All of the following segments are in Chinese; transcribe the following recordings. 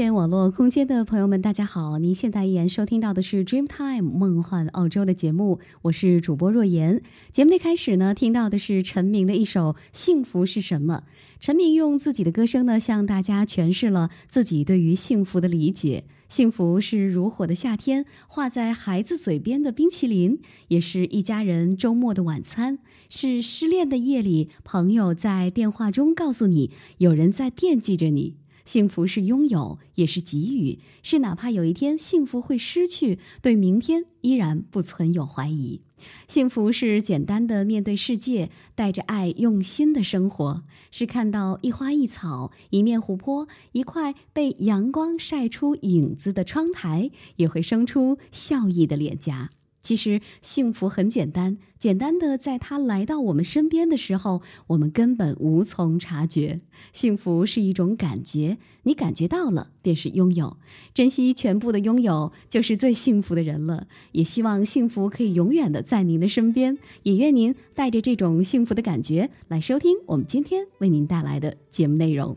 线网络空间的朋友们，大家好！您现在依然收听到的是 Dreamtime 梦幻澳洲的节目，我是主播若言。节目的开始呢，听到的是陈明的一首《幸福是什么》。陈明用自己的歌声呢，向大家诠释了自己对于幸福的理解。幸福是如火的夏天，画在孩子嘴边的冰淇淋，也是一家人周末的晚餐，是失恋的夜里，朋友在电话中告诉你，有人在惦记着你。幸福是拥有，也是给予，是哪怕有一天幸福会失去，对明天依然不存有怀疑。幸福是简单的面对世界，带着爱用心的生活，是看到一花一草、一面湖泊、一块被阳光晒出影子的窗台，也会生出笑意的脸颊。其实幸福很简单，简单的在它来到我们身边的时候，我们根本无从察觉。幸福是一种感觉，你感觉到了便是拥有。珍惜全部的拥有，就是最幸福的人了。也希望幸福可以永远的在您的身边，也愿您带着这种幸福的感觉来收听我们今天为您带来的节目内容。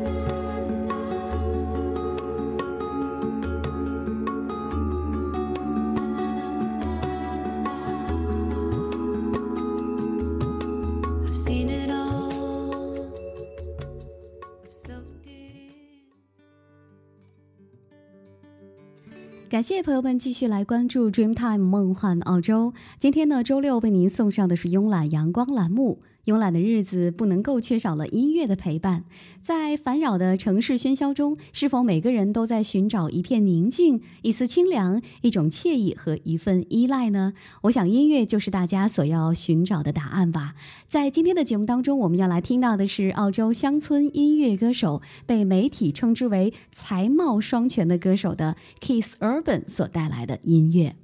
感谢朋友们继续来关注 Dreamtime 梦幻澳洲。今天呢，周六为您送上的是慵懒阳光栏目。慵懒的日子不能够缺少了音乐的陪伴，在烦扰的城市喧嚣中，是否每个人都在寻找一片宁静、一丝清凉、一种惬意和一份依赖呢？我想，音乐就是大家所要寻找的答案吧。在今天的节目当中，我们要来听到的是澳洲乡村音乐歌手，被媒体称之为才貌双全的歌手的 Keith Urban 所带来的音乐。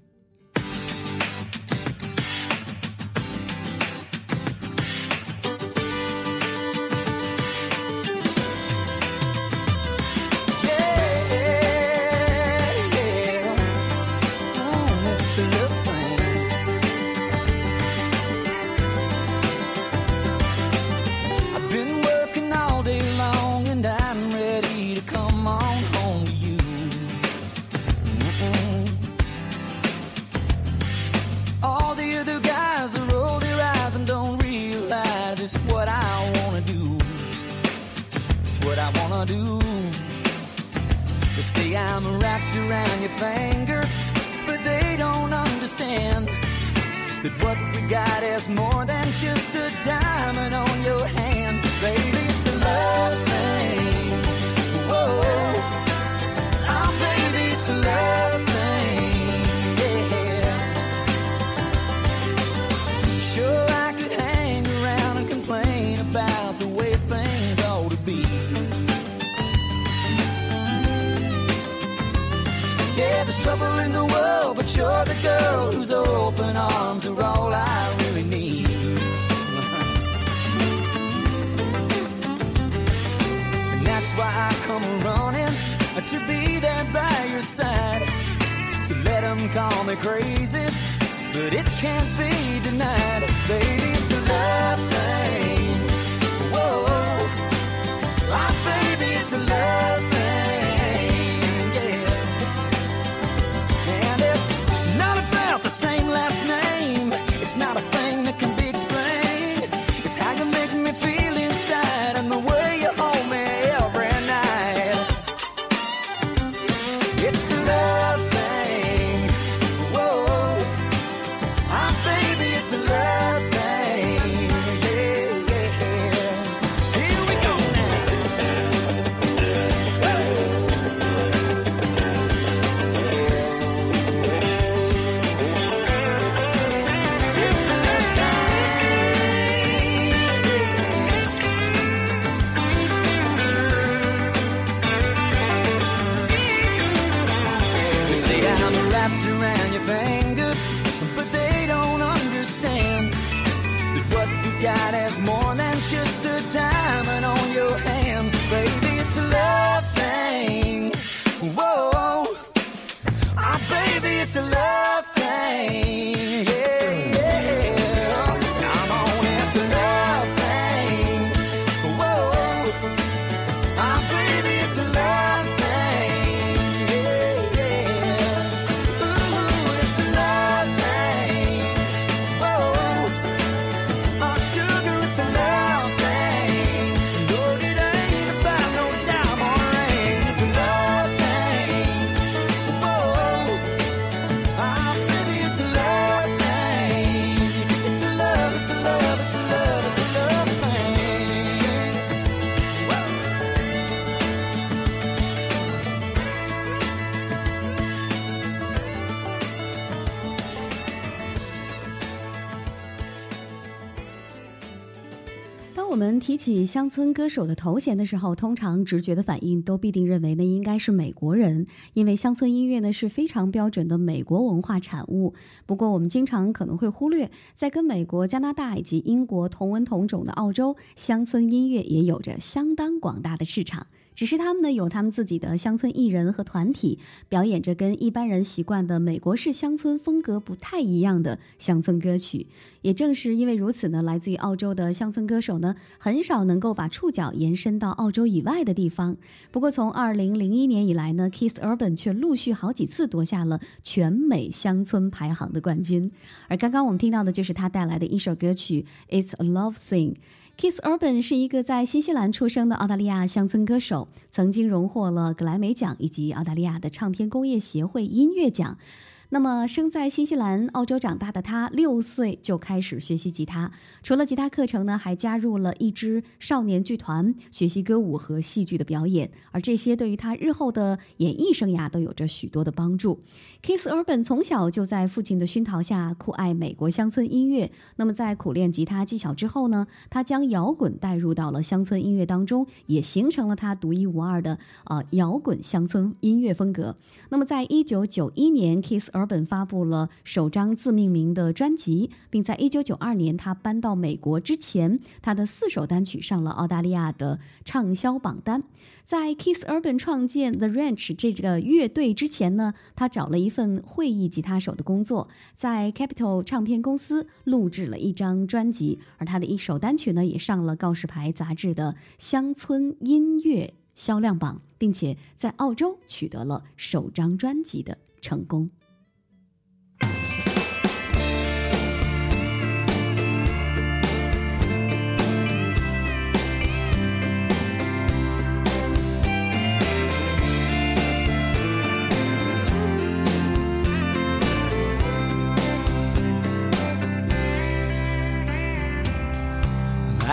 They say I'm wrapped around your finger, but they don't understand that what we got is more than just a diamond on your hand. Baby, it's a love thing. Whoa. Oh, baby, it's a love you're the girl whose open arms are all I really need. and that's why I come running to be there by your side. So let them call me crazy, but it can't be denied. Baby, it's a love thing. Whoa, oh, baby, it's a love thing. 当我们提起乡村歌手的头衔的时候，通常直觉的反应都必定认为那应该是美国人，因为乡村音乐呢是非常标准的美国文化产物。不过，我们经常可能会忽略，在跟美国、加拿大以及英国同文同种的澳洲，乡村音乐也有着相当广大的市场。只是他们呢有他们自己的乡村艺人和团体，表演着跟一般人习惯的美国式乡村风格不太一样的乡村歌曲。也正是因为如此呢，来自于澳洲的乡村歌手呢，很少能够把触角延伸到澳洲以外的地方。不过从二零零一年以来呢，Keith Urban 却陆续好几次夺下了全美乡村排行的冠军。而刚刚我们听到的就是他带来的一首歌曲《It's a Love Thing》。Kiss Urban 是一个在新西兰出生的澳大利亚乡村歌手，曾经荣获了格莱美奖以及澳大利亚的唱片工业协会音乐奖。那么，生在新西兰、澳洲长大的他，六岁就开始学习吉他。除了吉他课程呢，还加入了一支少年剧团，学习歌舞和戏剧的表演。而这些对于他日后的演艺生涯都有着许多的帮助。Kiss Urban 从小就在父亲的熏陶下酷爱美国乡村音乐。那么，在苦练吉他技巧之后呢，他将摇滚带入到了乡村音乐当中，也形成了他独一无二的呃摇滚乡村音乐风格。那么，在一九九一年，Kiss Urban 发布了首张自命名的专辑，并在一九九二年他搬到美国之前，他的四首单曲上了澳大利亚的畅销榜单。在 Keith Urban 创建 The Ranch 这个乐队之前呢，他找了一份会议吉他手的工作，在 Capitol 唱片公司录制了一张专辑，而他的一首单曲呢，也上了告示牌杂志的乡村音乐销量榜，并且在澳洲取得了首张专辑的成功。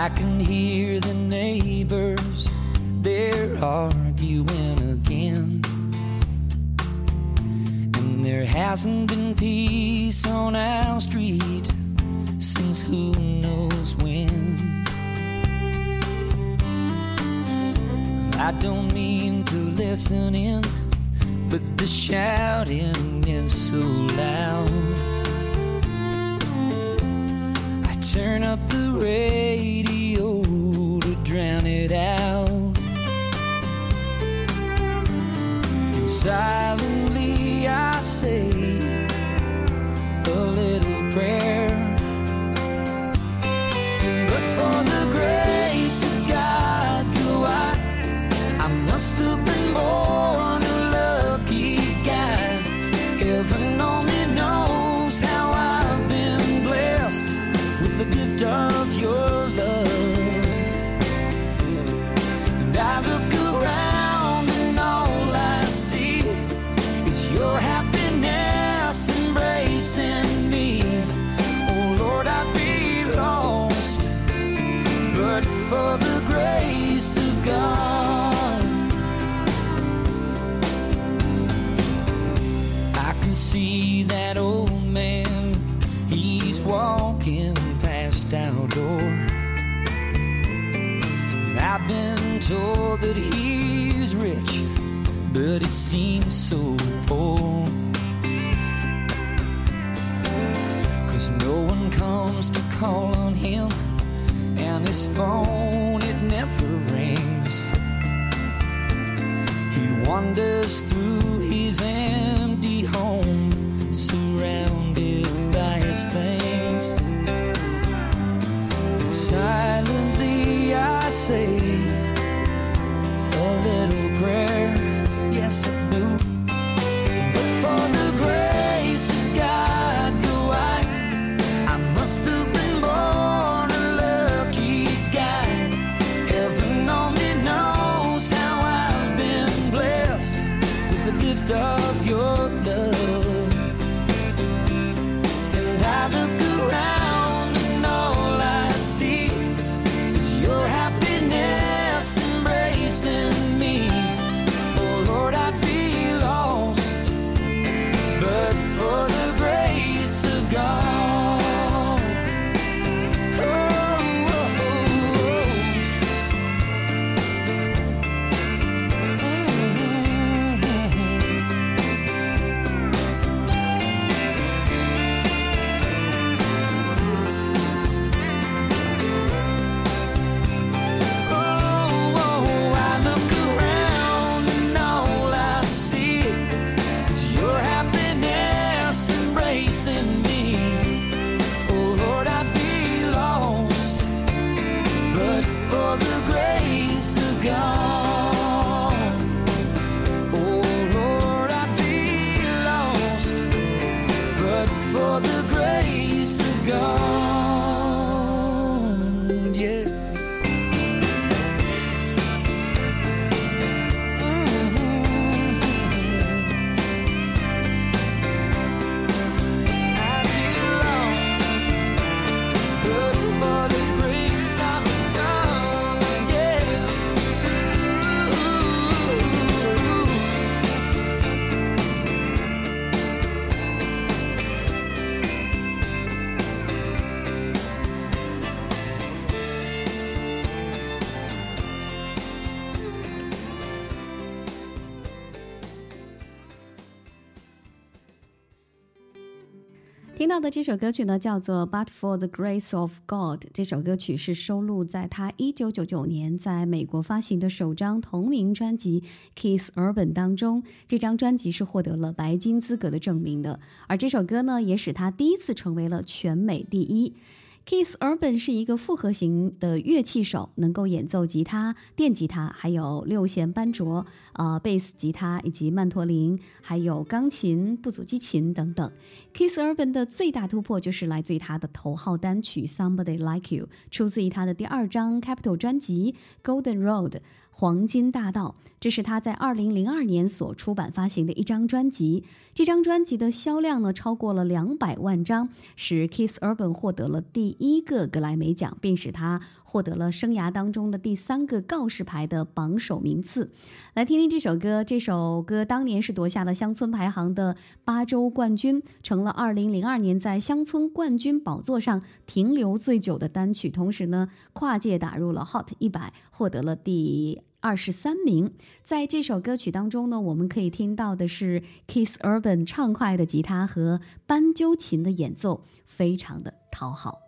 I can hear the neighbors, they're arguing again. And there hasn't been peace on our street since who knows when. I don't mean to listen in, but the shouting is so loud. Turn up the radio to drown it out. And silently 的这首歌曲呢，叫做《But for the Grace of God》。这首歌曲是收录在他一九九九年在美国发行的首张同名专辑《Kiss Urban》当中。这张专辑是获得了白金资格的证明的，而这首歌呢，也使他第一次成为了全美第一。Keith Urban 是一个复合型的乐器手，能够演奏吉他、电吉他，还有六弦班卓、呃贝斯吉他以及曼陀林，还有钢琴、布祖基琴等等。Keith Urban 的最大突破就是来自于他的头号单曲《Somebody Like You》，出自于他的第二张 Capital 专辑《Golden Road》。黄金大道，这是他在二零零二年所出版发行的一张专辑。这张专辑的销量呢超过了两百万张，使 Keith Urban 获得了第一个格莱美奖，并使他获得了生涯当中的第三个告示牌的榜首名次。来听听这首歌，这首歌当年是夺下了乡村排行的八周冠军，成了二零零二年在乡村冠军宝座上停留最久的单曲，同时呢跨界打入了 Hot 一百，获得了第。二十三名，在这首歌曲当中呢，我们可以听到的是 Keith Urban 畅快的吉他和斑鸠琴的演奏，非常的讨好。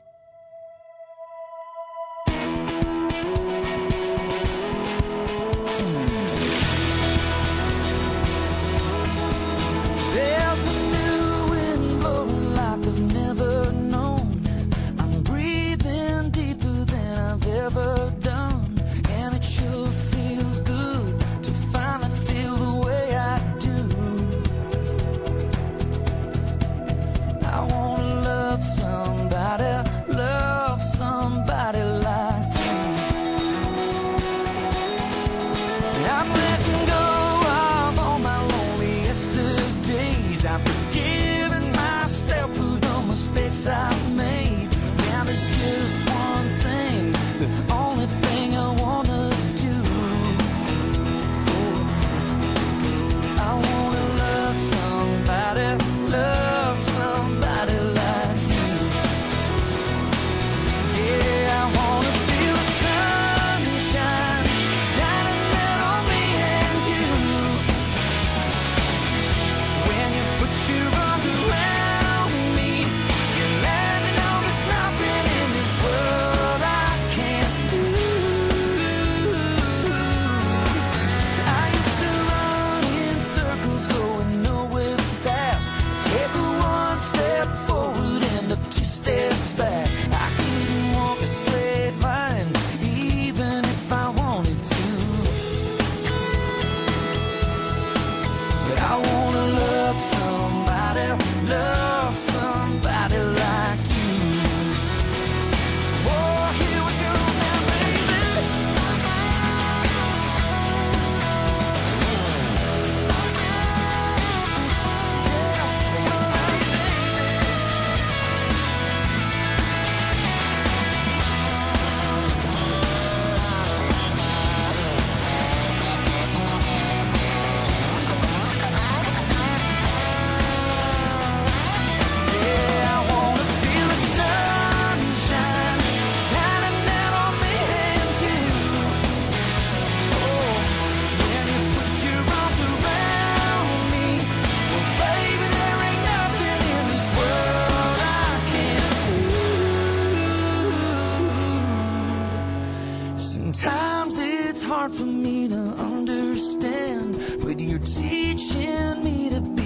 Sometimes it's hard for me to understand, but you're teaching me to be.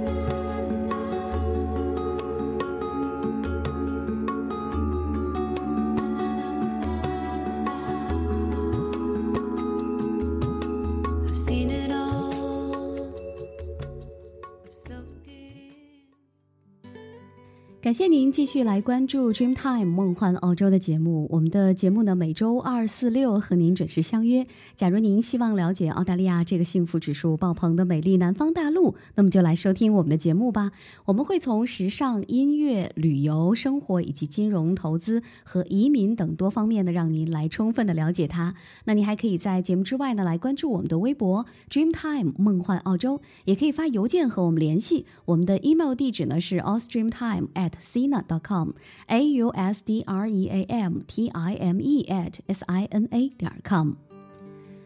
感谢您继续来关注 Dreamtime 梦幻澳洲的节目。我们的节目呢，每周二、四、六和您准时相约。假如您希望了解澳大利亚这个幸福指数爆棚的美丽南方大陆，那么就来收听我们的节目吧。我们会从时尚、音乐、旅游、生活以及金融投资和移民等多方面呢，让您来充分的了解它。那您还可以在节目之外呢，来关注我们的微博 Dreamtime 梦幻澳洲，也可以发邮件和我们联系。我们的 email 地址呢是 a u s t r e a m t i m e at sina.com a u s d r e a m t i m e at s i n a 点 com。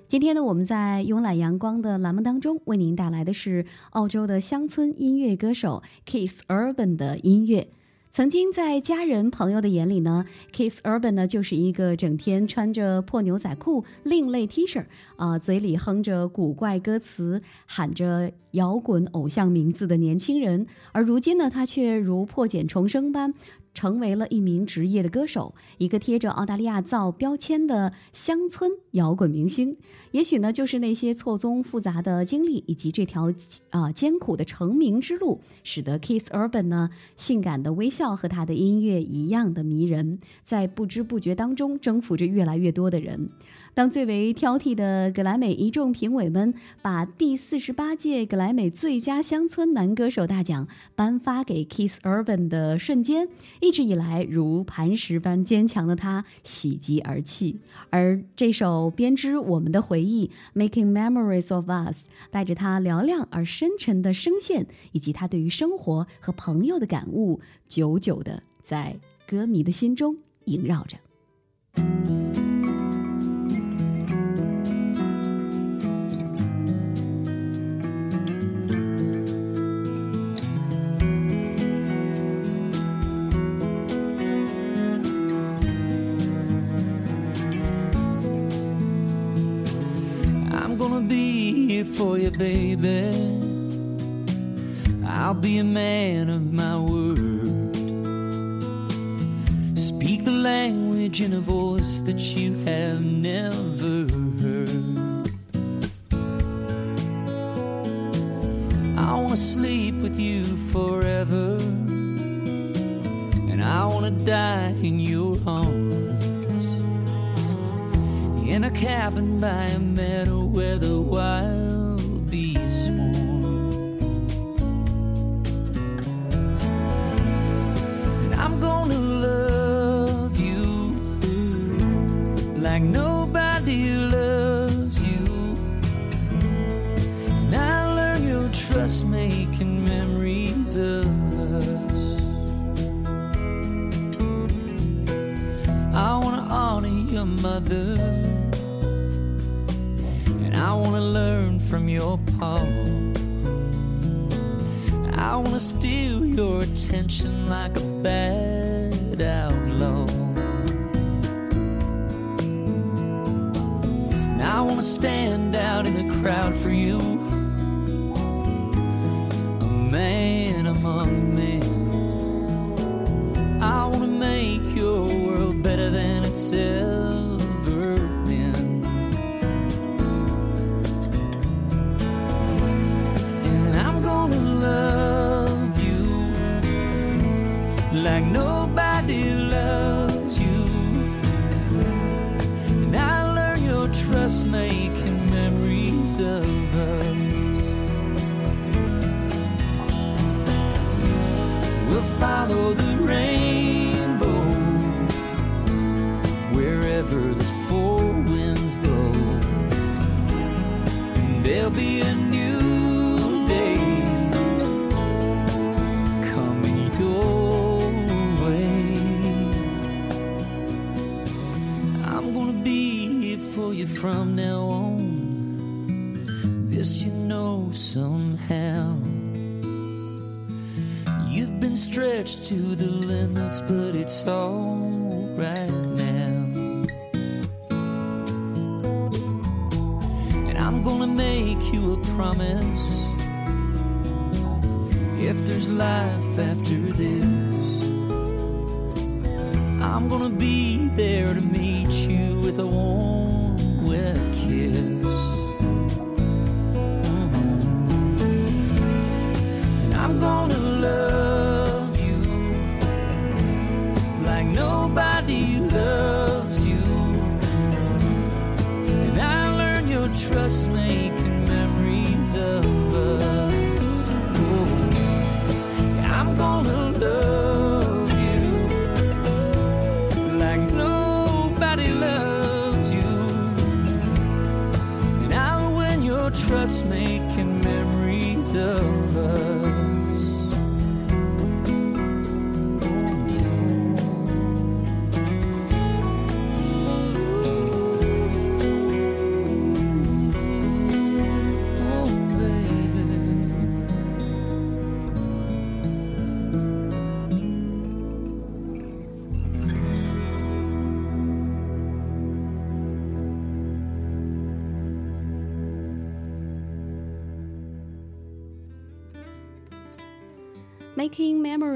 今天呢，我们在慵懒阳光的栏目当中，为您带来的是澳洲的乡村音乐歌手 Keith Urban 的音乐。曾经在家人朋友的眼里呢，Kiss Urban 呢就是一个整天穿着破牛仔裤、另类 T 恤，啊、嘴里哼着古怪歌词，喊着摇滚偶像名字的年轻人。而如今呢，他却如破茧重生般。成为了一名职业的歌手，一个贴着澳大利亚造标签的乡村摇滚明星。也许呢，就是那些错综复杂的经历以及这条啊、艰苦的成名之路，使得 Kiss Urban 呢性感的微笑和他的音乐一样的迷人，在不知不觉当中征服着越来越多的人。当最为挑剔的格莱美一众评委们把第四十八届格莱美最佳乡村男歌手大奖颁发给 Keith Urban 的瞬间，一直以来如磐石般坚强的他喜极而泣。而这首编织我们的回忆《Making Memories of Us》，带着他嘹亮而深沉的声线，以及他对于生活和朋友的感悟，久久的在歌迷的心中萦绕着。For you, baby. I'll be a man of my word. Speak the language in a voice that you have never heard. I wanna sleep with you forever. And I wanna die in your arms in a cabin by a meadow where the wild attention like a bad outlaw. And I wanna stand out in the crowd for you. A man among men. so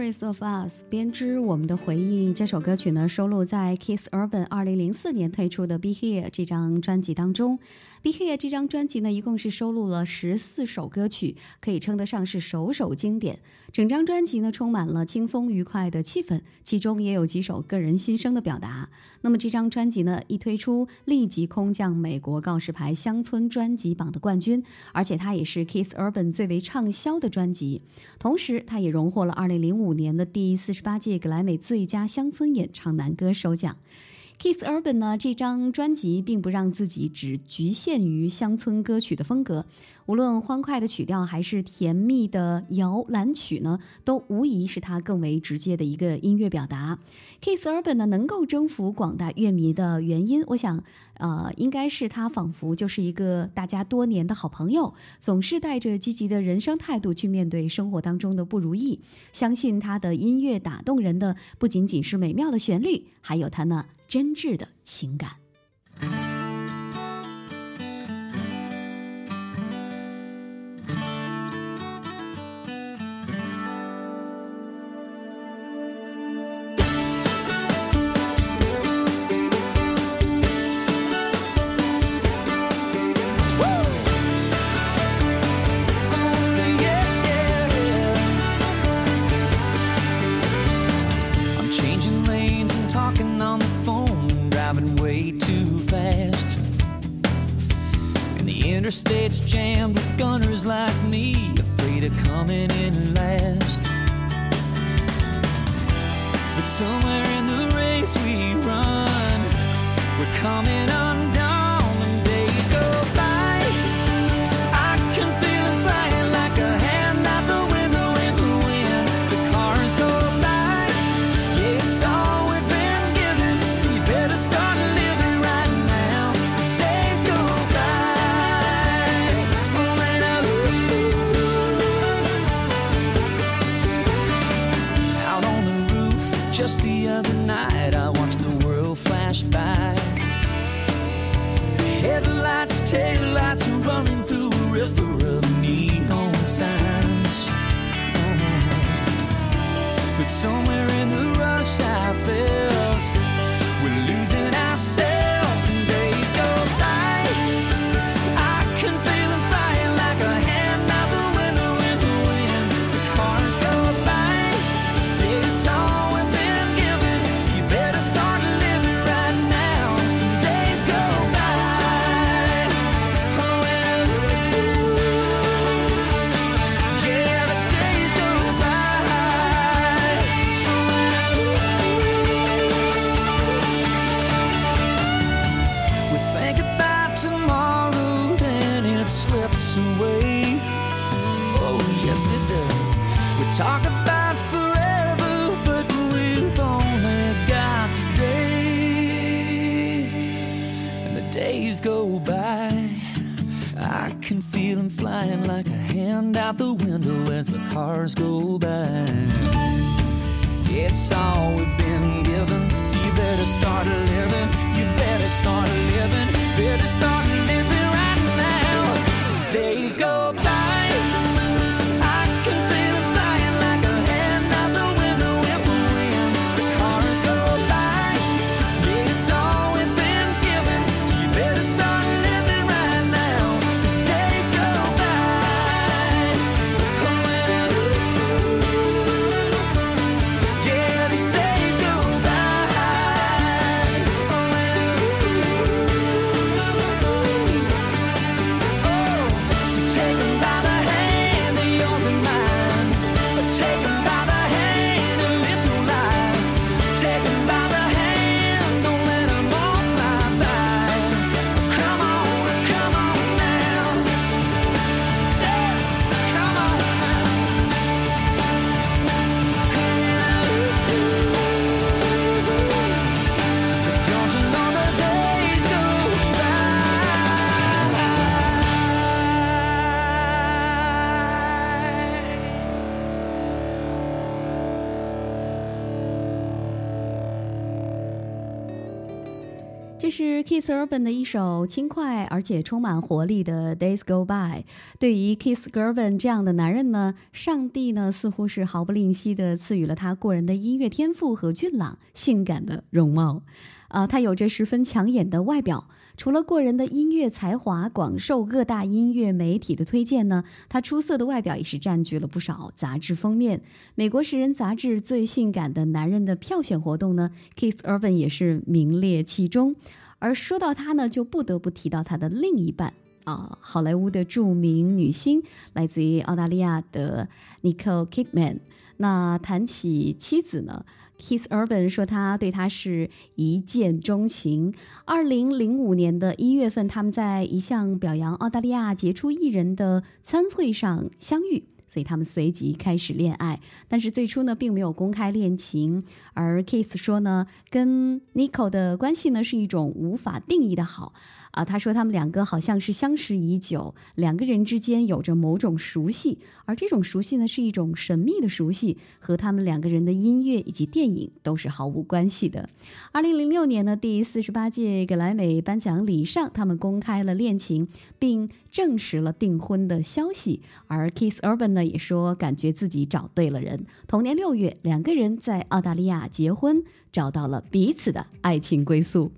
Memories of Us，编织我们的回忆。这首歌曲呢，收录在 Kiss Urban 二零零四年推出的《Be Here》这张专辑当中。《Be Here》这张专辑呢，一共是收录了十四首歌曲，可以称得上是首首经典。整张专辑呢，充满了轻松愉快的气氛，其中也有几首个人心声的表达。那么这张专辑呢，一推出立即空降美国告示牌乡村专辑榜的冠军，而且它也是 Keith Urban 最为畅销的专辑。同时，它也荣获了2005年的第四十八届格莱美最佳乡村演唱男歌手奖。Kiss Urban 呢，这张专辑并不让自己只局限于乡村歌曲的风格，无论欢快的曲调还是甜蜜的摇篮曲呢，都无疑是他更为直接的一个音乐表达。Kiss Urban 呢，能够征服广大乐迷的原因，我想，呃，应该是他仿佛就是一个大家多年的好朋友，总是带着积极的人生态度去面对生活当中的不如意。相信他的音乐打动人的不仅仅是美妙的旋律，还有他那真挚的情感。Coming days go by. I can feel them flying like a hand out the window as the cars go by. It's all we've been given, so you better start living. You better start living. Better start living right now. As days go by. 这是 Keith Urban 的一首轻快而且充满活力的《Days Go By》。对于 Keith Urban 这样的男人呢，上帝呢似乎是毫不吝惜的赐予了他过人的音乐天赋和俊朗、性感的容貌。啊、他有着十分抢眼的外表。除了过人的音乐才华广受各大音乐媒体的推荐呢，他出色的外表也是占据了不少杂志封面。美国《时人》杂志最性感的男人的票选活动呢，Keith Urban 也是名列其中。而说到他呢，就不得不提到他的另一半啊，好莱坞的著名女星，来自于澳大利亚的 Nicole Kidman。那谈起妻子呢，Keith Urban 说他对她是一见钟情。二零零五年的一月份，他们在一项表扬澳大利亚杰出艺人的餐会上相遇。所以他们随即开始恋爱，但是最初呢并没有公开恋情。而 Keith 说呢，跟 Nicole 的关系呢是一种无法定义的好啊。他说他们两个好像是相识已久，两个人之间有着某种熟悉，而这种熟悉呢是一种神秘的熟悉，和他们两个人的音乐以及电影都是毫无关系的。二零零六年呢，第四十八届格莱美颁奖礼上，他们公开了恋情，并证实了订婚的消息。而 Keith Urban 呢也说，感觉自己找对了人。同年六月，两个人在澳大利亚结婚，找到了彼此的爱情归宿。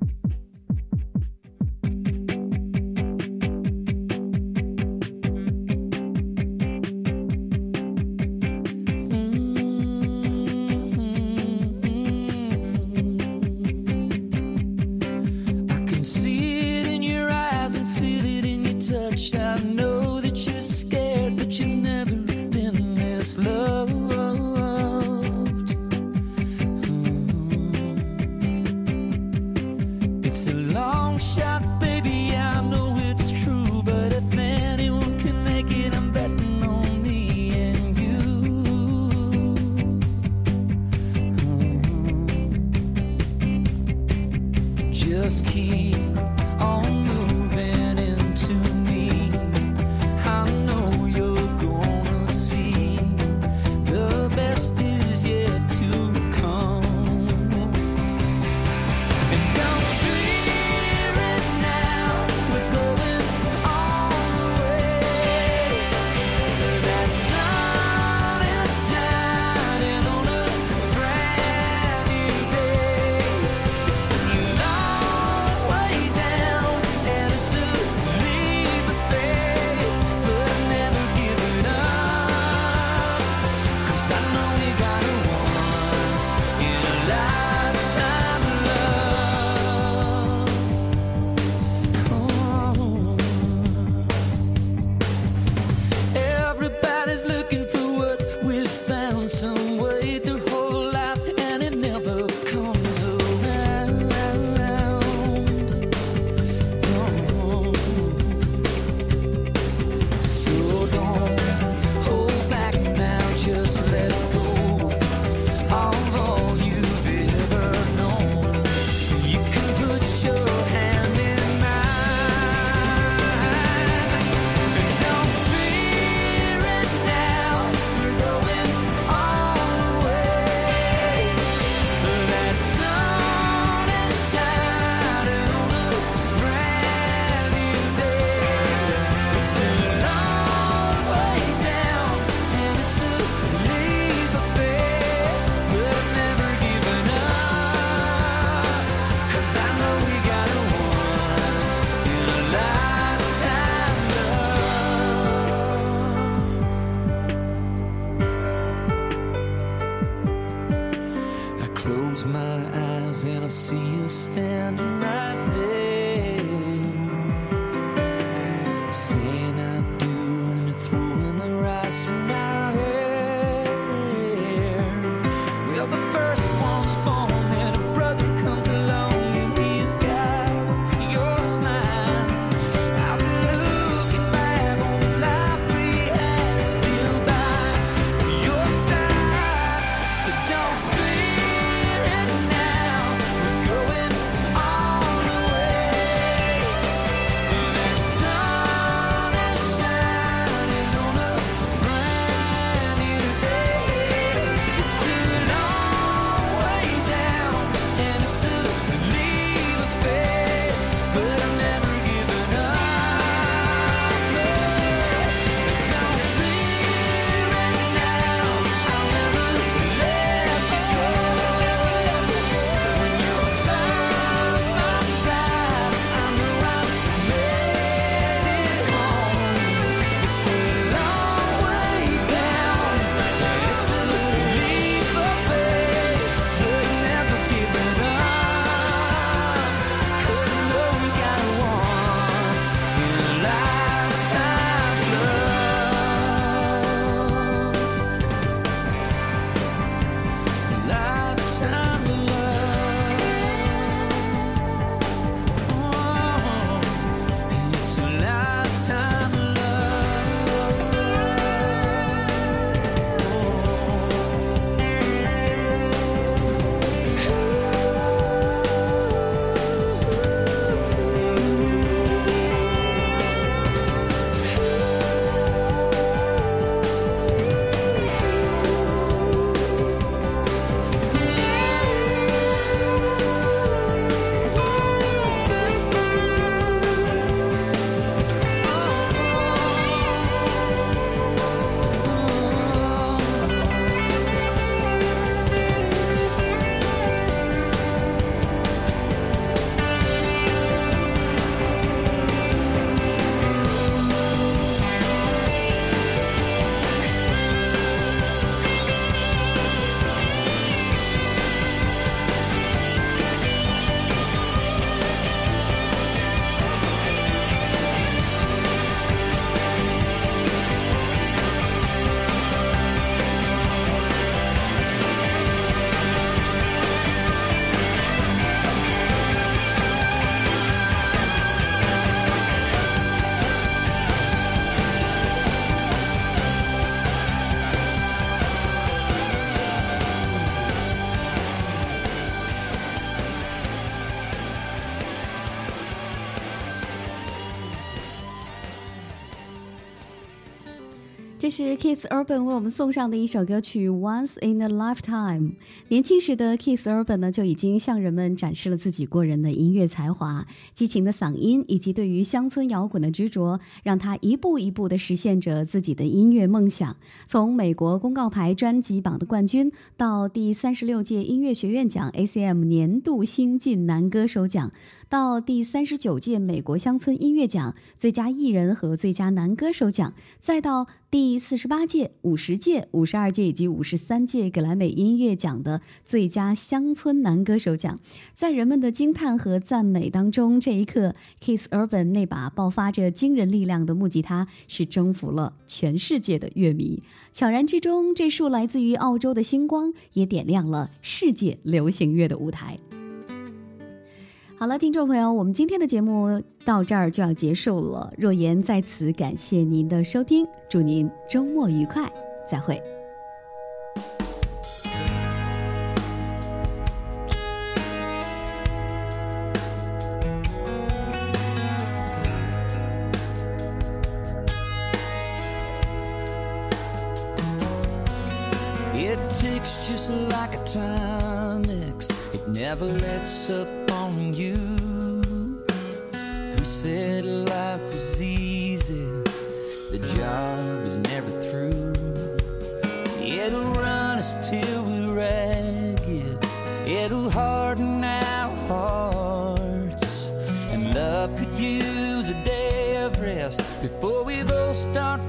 这是 Keith Urban 为我们送上的一首歌曲《Once in a Lifetime》。年轻时的 Keith Urban 呢，就已经向人们展示了自己过人的音乐才华、激情的嗓音以及对于乡村摇滚的执着，让他一步一步地实现着自己的音乐梦想。从美国公告牌专辑榜的冠军，到第三十六届音乐学院奖 ACM 年度新晋男歌手奖，到第三十九届美国乡村音乐奖最佳艺人和最佳男歌手奖，再到第四十八届、五十届、五十二届以及五十三届格莱美音乐奖的最佳乡村男歌手奖，在人们的惊叹和赞美当中，这一刻，Keith Urban 那把爆发着惊人力量的木吉他是征服了全世界的乐迷。悄然之中，这束来自于澳洲的星光也点亮了世界流行乐的舞台。好了，听众朋友，我们今天的节目到这儿就要结束了。若言在此感谢您的收听，祝您周末愉快，再会。It ticks just like a time mix. Never lets up on you. Who said life was easy? The job is never through. It'll run us till we're ragged. It'll harden our hearts. And love could use a day of rest before we both start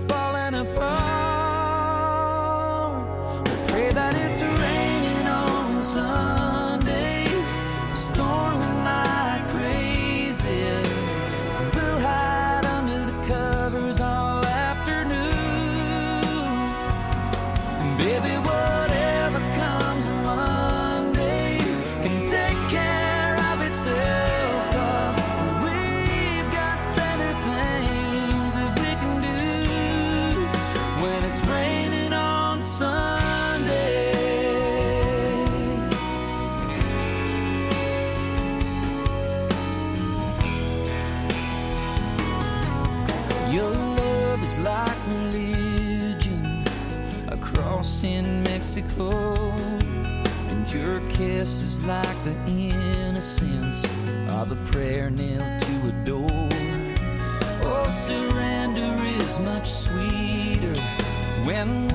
much sweeter when